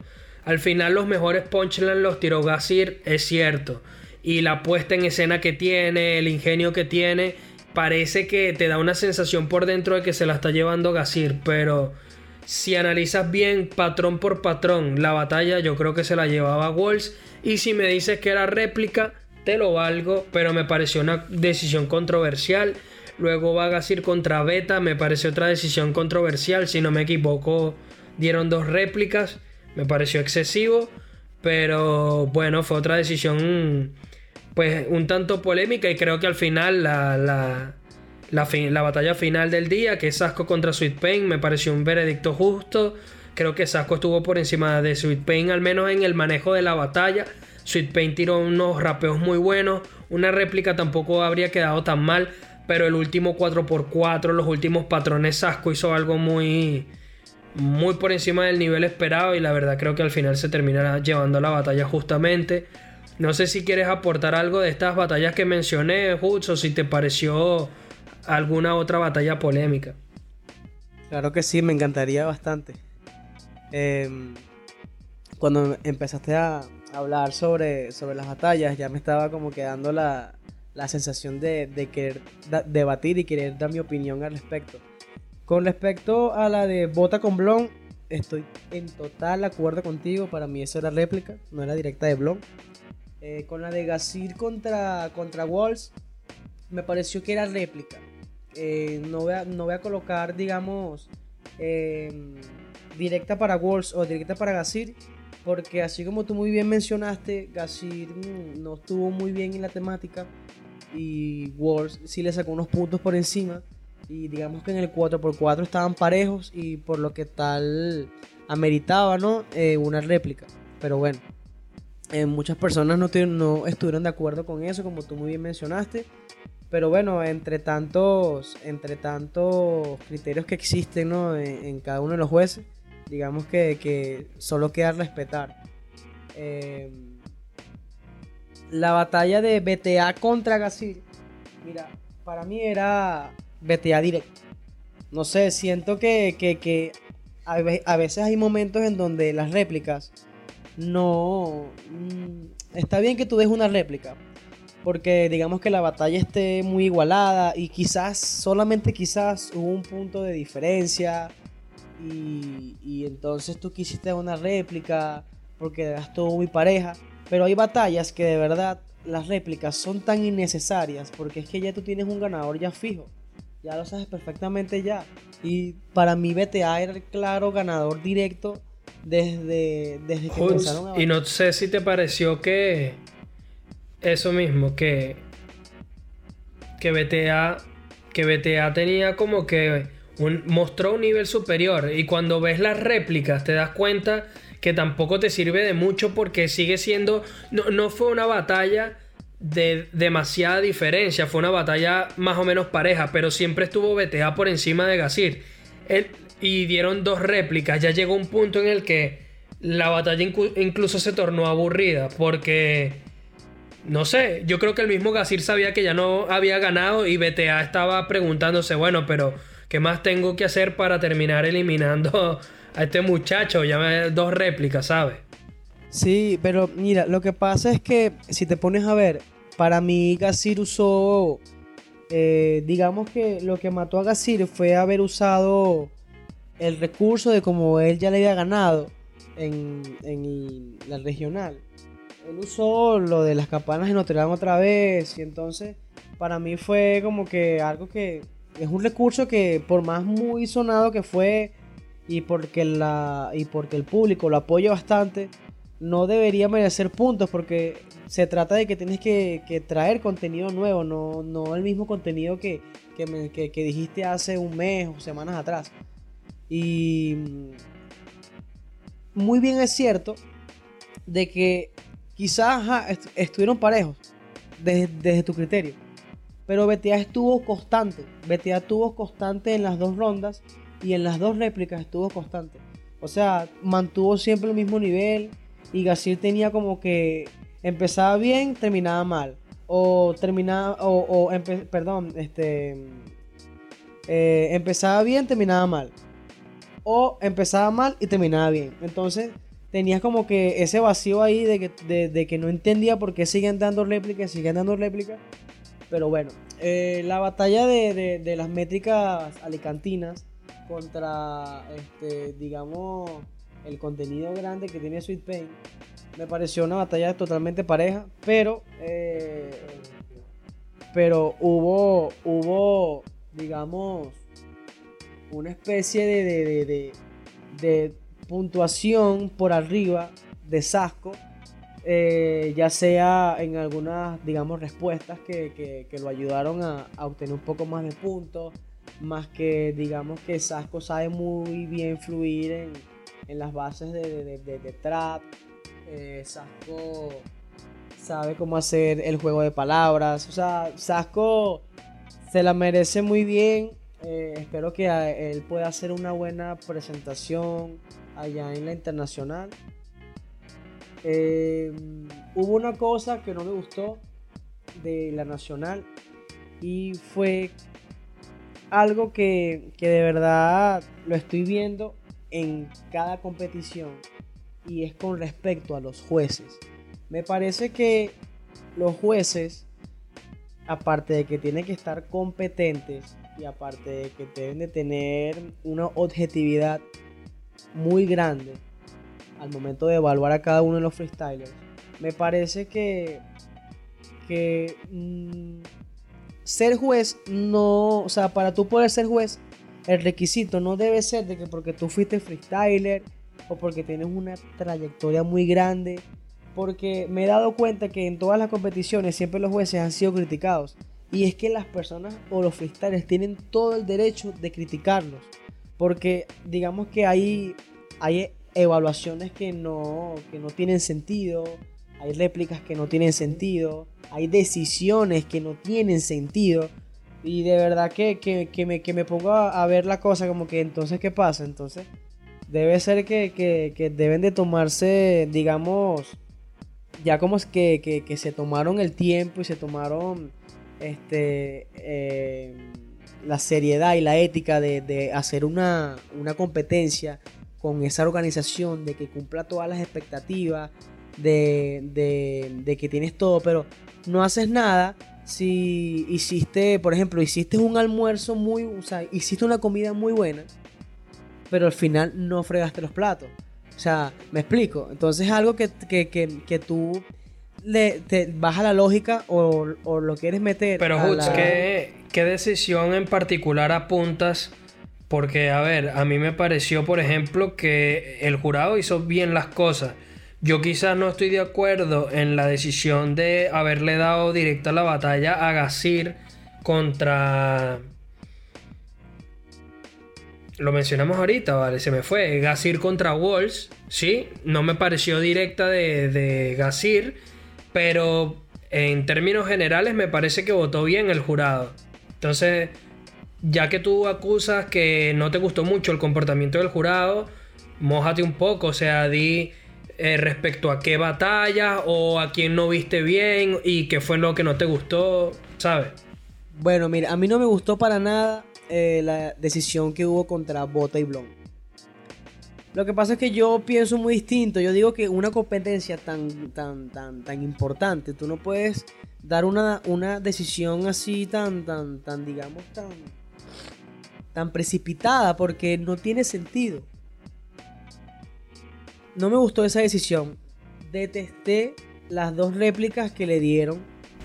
Al final los mejores punchlines los tiró Gasir, es cierto. Y la puesta en escena que tiene, el ingenio que tiene, parece que te da una sensación por dentro de que se la está llevando Gasir. Pero si analizas bien patrón por patrón la batalla, yo creo que se la llevaba Walls. Y si me dices que era réplica, te lo valgo, pero me pareció una decisión controversial. Luego va Gasir contra Beta, me parece otra decisión controversial, si no me equivoco, dieron dos réplicas, me pareció excesivo, pero bueno, fue otra decisión pues un tanto polémica y creo que al final la, la, la, batalla final del día, que es Sasco contra Sweet Pain, me pareció un veredicto justo. Creo que Sasco estuvo por encima de Sweet Pain, al menos en el manejo de la batalla. Sweet Pain tiró unos rapeos muy buenos. Una réplica tampoco habría quedado tan mal pero el último 4x4, los últimos patrones Sasco hizo algo muy muy por encima del nivel esperado y la verdad creo que al final se terminará llevando la batalla justamente. No sé si quieres aportar algo de estas batallas que mencioné, Hoods, o si te pareció alguna otra batalla polémica. Claro que sí, me encantaría bastante. Em, cuando empezaste a hablar sobre, sobre las batallas, ya me estaba como quedando la, la sensación de, querer debatir y querer dar mi opinión al respecto. Con respecto a la de Bota con Blon, estoy en total acuerdo contigo. Para mí eso era réplica, no era directa de Blon. Eh, con la de Gasir contra, contra Walls, me pareció que era réplica. Eh, no, voy a, no voy a colocar, digamos, em, directa para Walls o directa para Gasir. Porque así como tú muy bien mencionaste, Gasir mm, no estuvo muy bien en la temática y Wars sí le sacó unos puntos por encima. Y digamos que en el 4x4 estaban parejos y por lo que tal ameritaba, ¿no? Eh, una réplica. Pero bueno. Eh, muchas personas no, no estuvieron de acuerdo con eso, como tú muy bien mencionaste. Pero bueno, entre tantos, entre tantos criterios que existen en, cada uno de los jueces, digamos que, solo queda respetar. Eh, la batalla de BTA contra Gasir, mira, para mí era BTA directo. No sé, siento que, que, a veces hay momentos en donde las réplicas no... Mm, está bien que tú des una réplica, porque digamos que la batalla esté muy igualada y quizás, solamente quizás hubo un punto de diferencia y, entonces tú quisiste una réplica porque todo muy pareja, pero hay batallas que de verdad las réplicas son tan innecesarias porque es que ya tú tienes un ganador ya fijo. Ya lo sabes perfectamente ya. Y para mí BTA era el claro ganador directo desde, desde que empezaron a... Y no sé si te pareció que... Eso mismo, que... Que BTA... Que BTA tenía como que... Un, mostró un nivel superior. Y cuando ves las réplicas te das cuenta que tampoco te sirve de mucho porque sigue siendo... No, no fue una batalla de demasiada diferencia. Fue una batalla más o menos pareja, pero siempre estuvo BTA por encima de Gasir. y dieron dos réplicas. Ya llegó un punto en el que la batalla incluso se tornó aburrida porque... No sé, yo creo que el mismo Gasir sabía que ya no había ganado y BTA estaba preguntándose, bueno, pero ¿qué más tengo que hacer para terminar eliminando a este muchacho? Ya me dos réplicas, ¿sabes? Sí, pero mira, lo que pasa es que si te pones a ver, para mí Gasir usó, eh, digamos que lo que mató a Gasir fue haber usado el recurso de como él ya le había ganado en, la regional. Él usó lo de las campanas de Notre Dame otra vez y entonces para mí fue como que algo que es un recurso que por más muy sonado que fue y porque, la, y porque el público lo apoya bastante, no debería merecer puntos porque se trata de que tienes que, traer contenido nuevo, no, el mismo contenido que, que, dijiste hace un mes o semanas atrás. Y mm, muy bien es cierto de que quizás estuvieron parejos desde, desde, tu criterio. Pero BTA estuvo constante. BTA estuvo constante en las dos rondas y en las dos réplicas estuvo constante. O sea, mantuvo siempre el mismo nivel y Gasir tenía como que empezaba bien, terminaba mal. O terminaba, o, perdón, este, eh, empezaba bien, terminaba mal. O empezaba mal y terminaba bien. Entonces tenías como que ese vacío ahí de que, de, que no entendía por qué siguen dando réplicas, siguen dando réplicas. Pero bueno, eh, la batalla de, de, las métricas alicantinas contra, este, digamos, el contenido grande que tiene Sweet Pain, me pareció una batalla totalmente pareja, pero eh, pero hubo hubo digamos una especie de, de, puntuación por arriba de Sasco, eh, ya sea en algunas, digamos, respuestas que, lo ayudaron a, a, obtener un poco más de puntos, más que, digamos, que Sasco sabe muy bien fluir en, en las bases de, trap. Eh, Sasco sabe cómo hacer el juego de palabras. O sea, Sasco se la merece muy bien. Eh, espero que él pueda hacer una buena presentación allá en la internacional. Eh, hubo una cosa que no me gustó de la nacional y fue algo que, que de verdad lo estoy viendo en cada competición y es con respecto a los jueces. Me parece que los jueces, aparte de que tienen que estar competentes y aparte de que deben de tener una objetividad muy grande al momento de evaluar a cada uno de los freestylers, me parece que, que mm, ser juez no, o sea, para tú poder ser juez el requisito no debe ser de que porque tú fuiste freestyler o porque tienes una trayectoria muy grande. Porque me he dado cuenta que en todas las competiciones siempre los jueces han sido criticados. Y es que las personas o los freestylers tienen todo el derecho de criticarlos. Porque digamos que hay, hay evaluaciones que no, que no tienen sentido. hay réplicas que no tienen sentido, hay decisiones que no tienen sentido. Y de verdad que, que, me, que me, pongo a, ver la cosa como que entonces, ¿qué pasa? Entonces, debe ser que, que deben de tomarse, digamos, ya como que, que, se tomaron el tiempo y se tomaron este, eh, la seriedad y la ética de, de hacer una, una, competencia con esa organización, de que cumpla todas las expectativas, de, de, de que tienes todo, pero no haces nada si hiciste, por ejemplo, hiciste un almuerzo muy, o sea, hiciste una comida muy buena, pero al final no fregaste los platos. O sea, me explico. Entonces es algo que, que, que, que tú le, te baja la lógica o, lo quieres meter. Pero, Hutz, ¿qué, ¿qué decisión en particular apuntas? Porque, a ver, a mí me pareció, por ejemplo, que el jurado hizo bien las cosas. Yo quizás no estoy de acuerdo en la decisión de haberle dado directa la batalla a Gasir contra lo mencionamos ahorita, vale, se me fue. Gasir contra Walls, sí, no me pareció directa de, de Gasir, pero en términos generales me parece que votó bien el jurado. Entonces, ya que tú acusas que no te gustó mucho el comportamiento del jurado, mójate un poco, o sea, di eh, respecto a qué batalla o a quién no viste bien y qué fue lo que no te gustó, ¿sabes? Bueno, mira, a mí no me gustó para nada eh, la decisión que hubo contra Bota y Blon. Lo que pasa es que yo pienso muy distinto. Yo digo que una competencia tan, tan, tan, tan importante, tú no puedes dar una, una decisión así tan, tan, tan, digamos, tan, tan precipitada porque no tiene sentido. No me gustó esa decisión. Detesté las dos réplicas que le dieron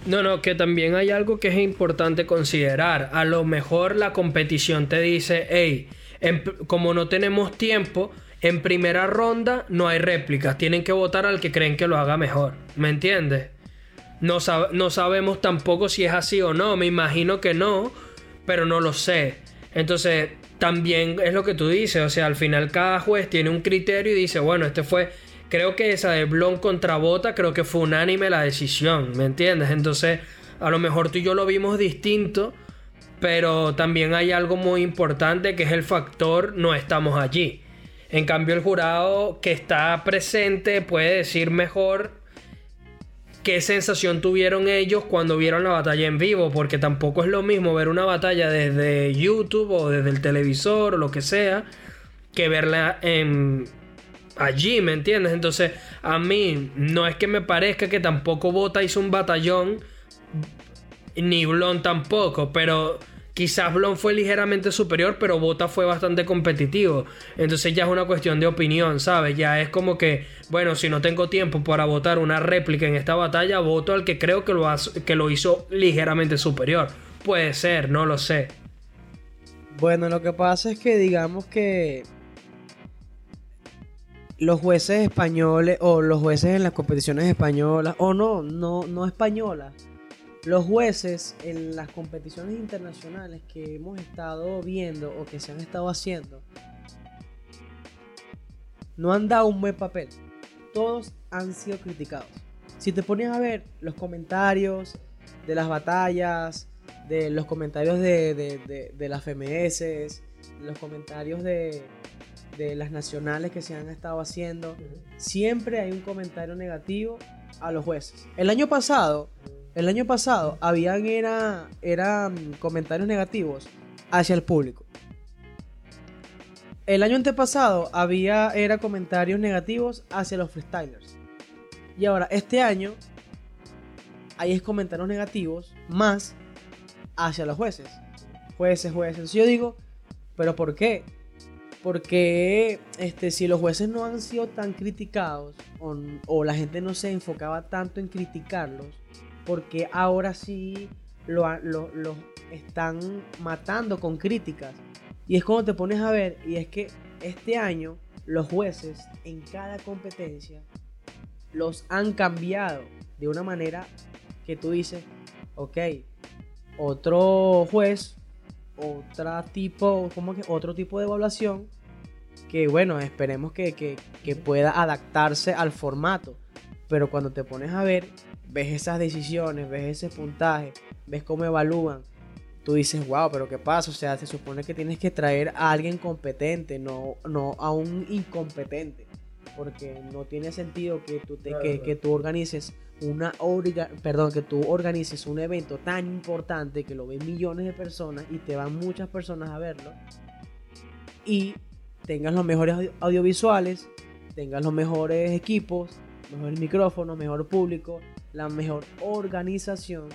no, no, que también hay algo que es importante considerar. A lo mejor la competición te dice, hey, como no tenemos tiempo, en primera ronda no hay réplicas, tienen que votar al que creen que lo haga mejor. ¿Me entiendes? No, no sabemos tampoco si es así o no, me imagino que no, pero no lo sé. Entonces, también es lo que tú dices, o sea, al final cada juez tiene un criterio y dice, bueno, este fue creo que esa de Blon contra Bota, creo que fue unánime la decisión, ¿me entiendes? Entonces, a lo mejor tú y yo lo vimos distinto, pero también hay algo muy importante que es el factor no estamos allí. En cambio, el jurado que está presente puede decir mejor qué sensación tuvieron ellos cuando vieron la batalla en vivo, porque tampoco es lo mismo ver una batalla desde YouTube o desde el televisor o lo que sea, que verla en allí, ¿me entiendes? Entonces, a mí no es que me parezca que tampoco Bota hizo un batallón, ni Blon tampoco, pero quizás Blon fue ligeramente superior, pero Bota fue bastante competitivo. Entonces ya es una cuestión de opinión, ¿sabes? Ya es como que, bueno, si no tengo tiempo para votar una réplica en esta batalla, voto al que creo que lo, que lo hizo ligeramente superior. Puede ser, no lo sé. Bueno, lo que pasa es que digamos que los jueces españoles o los jueces en las competiciones españolas o no, no, no españolas. Los jueces en las competiciones internacionales que hemos estado viendo o que se han estado haciendo no han dado un buen papel. Todos han sido criticados. Si te pones a ver los comentarios de las batallas, de los comentarios de, de, de las FMS, los comentarios de, de las nacionales que se han estado haciendo, siempre hay un comentario negativo a los jueces. El año pasado, el año pasado habían era, eran comentarios negativos hacia el público. El año antepasado había era comentarios negativos hacia los freestylers. Y ahora este año hay comentarios negativos más hacia los jueces. Jueces, jueces. Yo digo, pero ¿por qué? Porque este, si los jueces no han sido tan criticados o, la gente no se enfocaba tanto en criticarlos, porque ahora sí lo, están matando con críticas. Y es como te pones a ver, y es que este año los jueces en cada competencia los han cambiado de una manera que tú dices, ok, otro juez otra tipo, como que otro tipo de evaluación que bueno, esperemos que, pueda adaptarse al formato. Pero cuando te pones a ver, ves esas decisiones, ves ese puntaje, ves cómo evalúan, tú dices, wow, pero ¿qué pasa? O sea, se supone que tienes que traer a alguien competente, no, no a un incompetente. Porque no tiene sentido que tú, te, que, que, tú organices una perdón, que tú organices un evento tan importante que lo ven millones de personas y te van muchas personas a verlo y tengas los mejores audiovisuales, tengas los mejores equipos, mejores micrófonos, mejor público, la mejor organización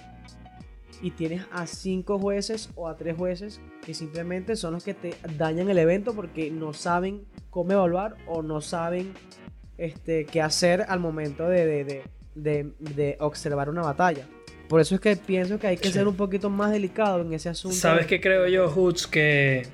y tienes a cinco jueces o a tres jueces que simplemente son los que te dañan el evento porque no saben cómo evaluar o no saben este, qué hacer al momento de, de, observar una batalla. Por eso es que pienso que hay que ser un poquito más delicado en ese asunto. ¿Sabes qué creo yo, Hoots? Que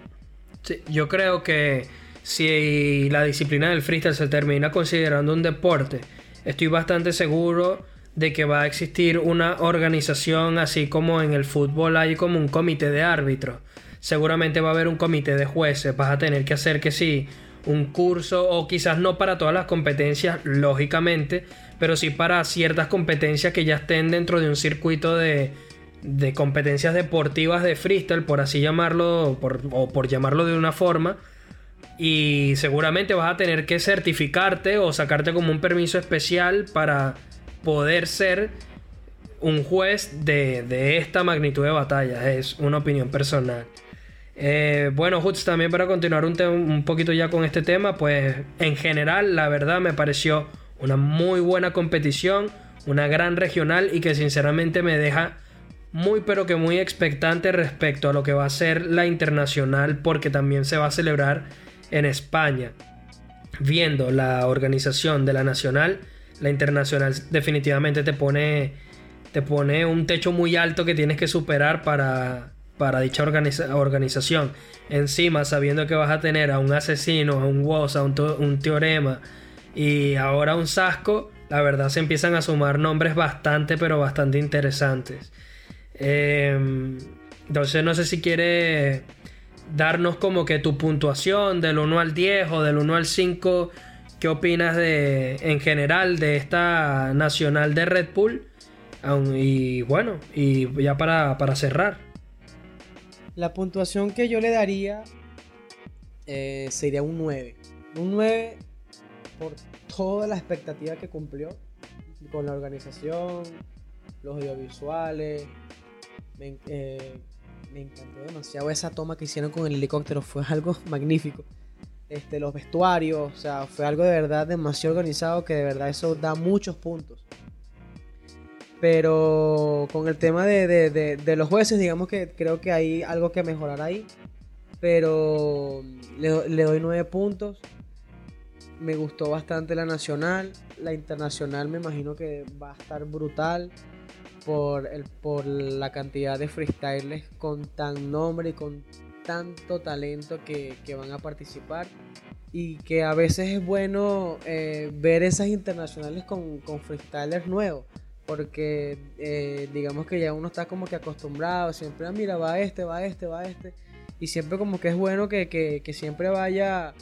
yo creo que si la disciplina del freestyle se termina considerando un deporte, estoy bastante seguro de que va a existir una organización así como en el fútbol hay como un comité de árbitros. Seguramente va a haber un comité de jueces, vas a tener que hacer que sí, un curso o quizás no para todas las competencias, lógicamente, pero sí para ciertas competencias que ya estén dentro de un circuito de, de competencias deportivas de freestyle, por así llamarlo, o por llamarlo de una forma. Y seguramente vas a tener que certificarte o sacarte como un permiso especial para poder ser un juez de, esta magnitud de batalla. Es una opinión personal. Eh, bueno, Hoots, también para continuar un, un poquito ya con este tema, pues en general, la verdad me pareció una muy buena competición, una gran regional y que sinceramente me deja muy pero que muy expectante respecto a lo que va a ser la internacional porque también se va a celebrar en España. Viendo la organización de la nacional, la internacional definitivamente te pone, te pone un techo muy alto que tienes que superar para, para dicha organización. Encima, sabiendo que vas a tener a un asesino, a un WOS, a un, un teorema y ahora un Sasco, la verdad se empiezan a sumar nombres bastante, pero bastante interesantes. Em, entonces no sé si quiere darnos como que tu puntuación del 1 al 10 o del 1 al 5. ¿Qué opinas de en general de esta nacional de Red Bull? Y bueno, y ya para, cerrar. La puntuación que yo le daría eh, sería un 9. Un 9 por toda la expectativa que cumplió con la organización, los audiovisuales, eh, me, encantó demasiado esa toma que hicieron con el helicóptero, fue (laughs) algo magnífico. Este, los vestuarios, o sea, fue algo de verdad demasiado organizado que de verdad eso da muchos puntos. Pero con el tema de, los jueces, digamos que creo que hay algo que mejorar ahí. Pero le, le doy nueve puntos. Me gustó bastante la nacional. La internacional me imagino que va a estar brutal por, el, por la cantidad de freestylers con tan nombre y con tanto talento que, van a participar. Y que a veces es bueno eh, ver esas internacionales con, con freestylers nuevos porque eh, digamos que ya uno está como que acostumbrado siempre ah, mira va este va este va este y siempre como que es bueno que, que siempre vaya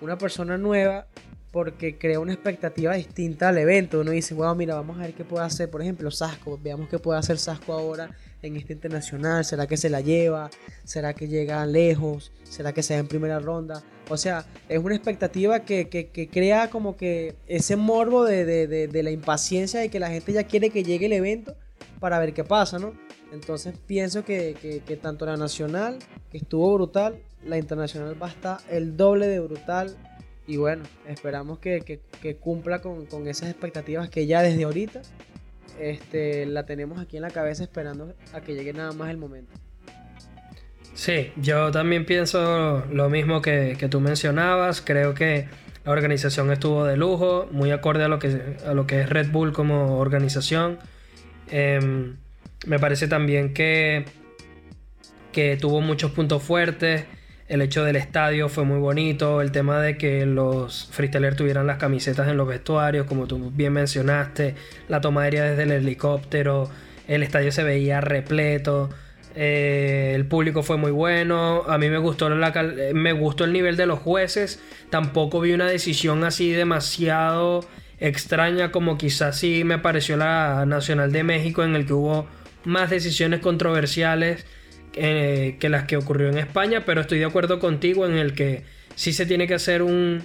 una persona nueva porque crea una expectativa distinta al evento. Uno dice, wow, mira, vamos a ver qué puede hacer, por ejemplo, Sasco. Veamos qué puede hacer Sasco ahora en este internacional. ¿Será que se la lleva? ¿Será que llega lejos? ¿Será que se da en primera ronda? O sea, es una expectativa que, crea como que ese morbo de, la impaciencia de que la gente ya quiere que llegue el evento para ver qué pasa, ¿no? Entonces pienso que, que tanto la nacional, que estuvo brutal, la internacional va a estar el doble de brutal y bueno, esperamos que, cumpla con, esas expectativas que ya desde ahorita este, la tenemos aquí en la cabeza esperando a que llegue nada más el momento. Sí, yo también pienso lo mismo que, tú mencionabas. Creo que la organización estuvo de lujo, muy acorde a lo que, es Red Bull como organización. Em, me parece también que tuvo muchos puntos fuertes. El hecho del estadio fue muy bonito, el tema de que los freestylers tuvieran las camisetas en los vestuarios, como tú bien mencionaste, la toma aérea desde el helicóptero, el estadio se veía repleto, eh, el público fue muy bueno, a mí me gustó, la, me gustó el nivel de los jueces, tampoco vi una decisión así demasiado extraña como quizás sí me pareció la Nacional de México en el que hubo más decisiones controversiales eh, que las que ocurrió en España, pero estoy de acuerdo contigo en el que sí se tiene que hacer un...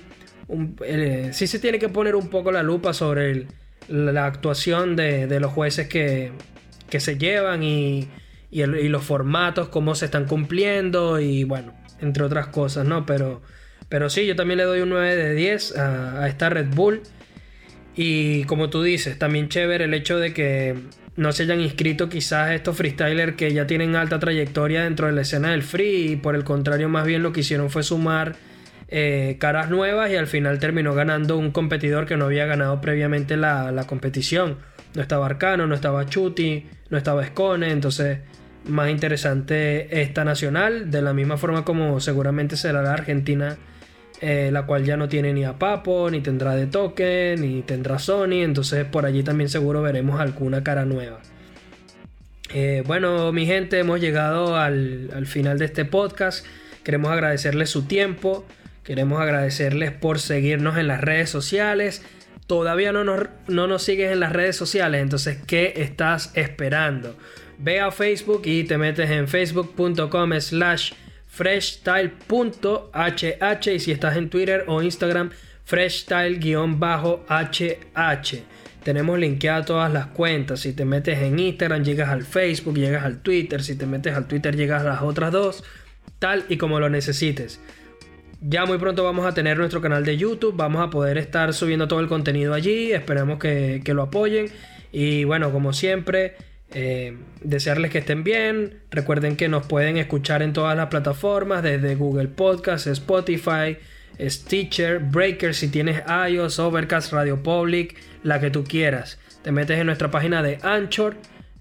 Eh, sí se tiene que poner un poco la lupa sobre la actuación de, los jueces que, que se llevan y, y, los formatos, cómo se están cumpliendo y bueno, entre otras cosas, ¿no? Pero, pero sí, yo también le doy un 9 de 10 a, a esta Red Bull. Y como tú dices, también chévere el hecho de que no se hayan inscrito quizás estos freestylers que ya tienen alta trayectoria dentro de la escena del free y por el contrario más bien lo que hicieron fue sumar eh, caras nuevas y al final terminó ganando un competidor que no había ganado previamente la, competición. No estaba Arcano, no estaba Chuti, no estaba Scone, entonces más interesante esta nacional, de la misma forma como seguramente será la Argentina eh, la cual ya no tiene ni a Papo, ni tendrá de token, ni tendrá Sony, entonces por allí también seguro veremos alguna cara nueva. Eh, bueno, mi gente, hemos llegado al, final de este podcast. Queremos agradecerles su tiempo, queremos agradecerles por seguirnos en las redes sociales. Todavía no nos, no nos sigues en las redes sociales, entonces, ¿qué estás esperando? Ve a Facebook y te metes en facebook.com slash freshstyle.hh y si estás en Twitter o Instagram, freshstyle-hh. Tenemos linkeadas todas las cuentas. Si te metes en Instagram, llegas al Facebook, llegas al Twitter. Si te metes al Twitter, llegas a las otras dos. Tal y como lo necesites. Ya muy pronto vamos a tener nuestro canal de YouTube. Vamos a poder estar subiendo todo el contenido allí. Esperemos que, que lo apoyen. Y bueno, como siempre, eh, desearles que estén bien. Recuerden que nos pueden escuchar en todas las plataformas, desde Google Podcast, Spotify, Stitcher, Breaker, si tienes iOS, Overcast, Radio Public, la que tú quieras. Te metes en nuestra página de Anchor,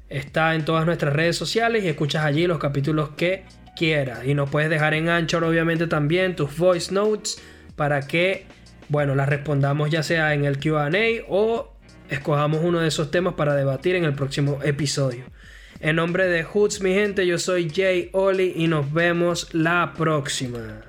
está en todas nuestras redes sociales y escuchas allí los capítulos que quieras. Y nos puedes dejar en Anchor, obviamente, también tus voice notes para que, bueno, las respondamos ya sea en el QA o escojamos uno de esos temas para debatir en el próximo episodio. En nombre de Hoods, mi gente, yo soy Jay Oli y nos vemos la próxima.